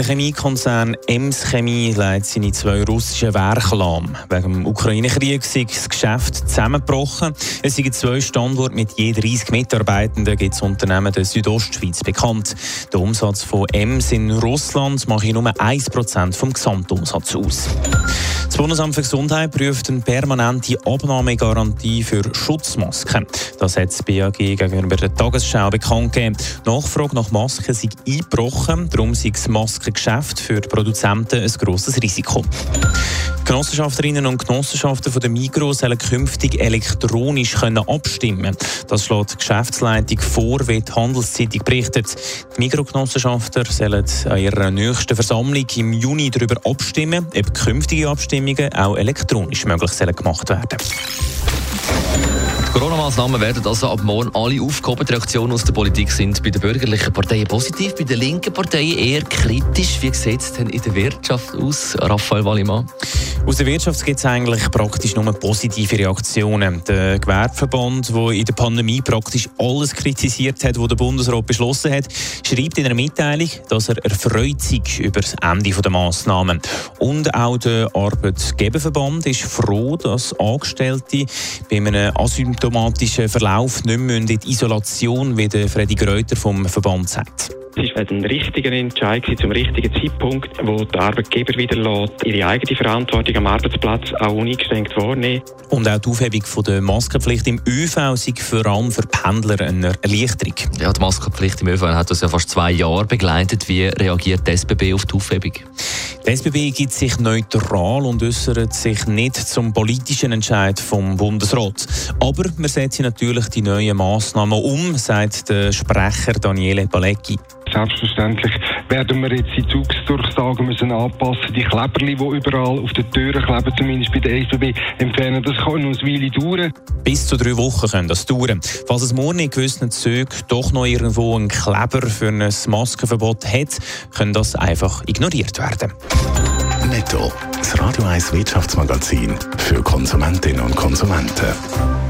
Der Chemiekonzern Ems Chemie leitet seine zwei russischen Werke lahm. Wegen dem Ukraine-Krieg ist das Geschäft zusammengebrochen. Es sind zwei Standorte mit je 30 Mitarbeitenden, gibt das Unternehmen der Südostschweiz bekannt. Der Umsatz von Ems in Russland macht nur 1% vom Gesamtumsatz aus. Bundesamt für Gesundheit prüft eine permanente Abnahmegarantie für Schutzmasken. Das hat das BAG gegenüber der Tagesschau bekannt gegeben. Die Nachfrage nach Masken sei eingebrochen, darum sei das Maskengeschäft für die Produzenten ein grosses Risiko. Genossenschafterinnen und Genossenschaften von der Migros sollen künftig elektronisch können abstimmen Das schlägt die Geschäftsleitung vor, wie die Handelszeitung berichtet. Die Migros-Genossenschafter sollen an ihrer nächsten Versammlung im Juni darüber abstimmen, ob künftige Abstimmungen auch elektronisch möglich sollen gemacht werden die Corona-Massnahmen werden also ab morgen alle aufgehoben. Die Reaktionen aus der Politik sind bei den bürgerlichen Parteien positiv, bei den linken Parteien eher kritisch. Wie sieht es denn in der Wirtschaft aus, Raphael Wallimann? Aus der Wirtschaft gibt es eigentlich praktisch nur positive Reaktionen. Der Gewerbeverband, der in der Pandemie praktisch alles kritisiert hat, was der Bundesrat beschlossen hat, schreibt in einer Mitteilung, dass er erfreut sei über das Ende der Massnahmen. Und auch der Arbeitgeberverband ist froh, dass Angestellte bei einem asymptomatischen Verlauf nicht mehr in die Isolation, wie der Freddy Greuter vom Verband sagt. Es war ein richtiger Entscheid zum richtigen Zeitpunkt, wo der Arbeitgeber wieder lässt, ihre eigene Verantwortung am Arbeitsplatz auch uneingeschränkt wahrnehmen. Und auch die Aufhebung von der Maskenpflicht im ÖV sei vor allem für Pendler eine Erleichterung. Ja, die Maskenpflicht im ÖV hat uns ja fast zwei Jahre begleitet. Wie reagiert die SBB auf die Aufhebung? Die SBB gibt sich neutral und äußert sich nicht zum politischen Entscheid vom Bundesrat. Aber wir setzen natürlich die neuen Massnahmen um, sagt der Sprecher Daniele Palecki. Selbstverständlich werden wir jetzt die Zugsdurchsagen müssen anpassen. Die Kleberli, die überall auf den Türen kleben, zumindest bei der SBB, entfernen. Das kann noch eine Weile dauern. Bis zu drei Wochen können das dauern. Falls es morgen in gewissen Zügen doch noch irgendwo einen Kleber für ein Maskenverbot hat, kann das einfach ignoriert werden. Netto, das Radio 1 Wirtschaftsmagazin für Konsumentinnen und Konsumenten.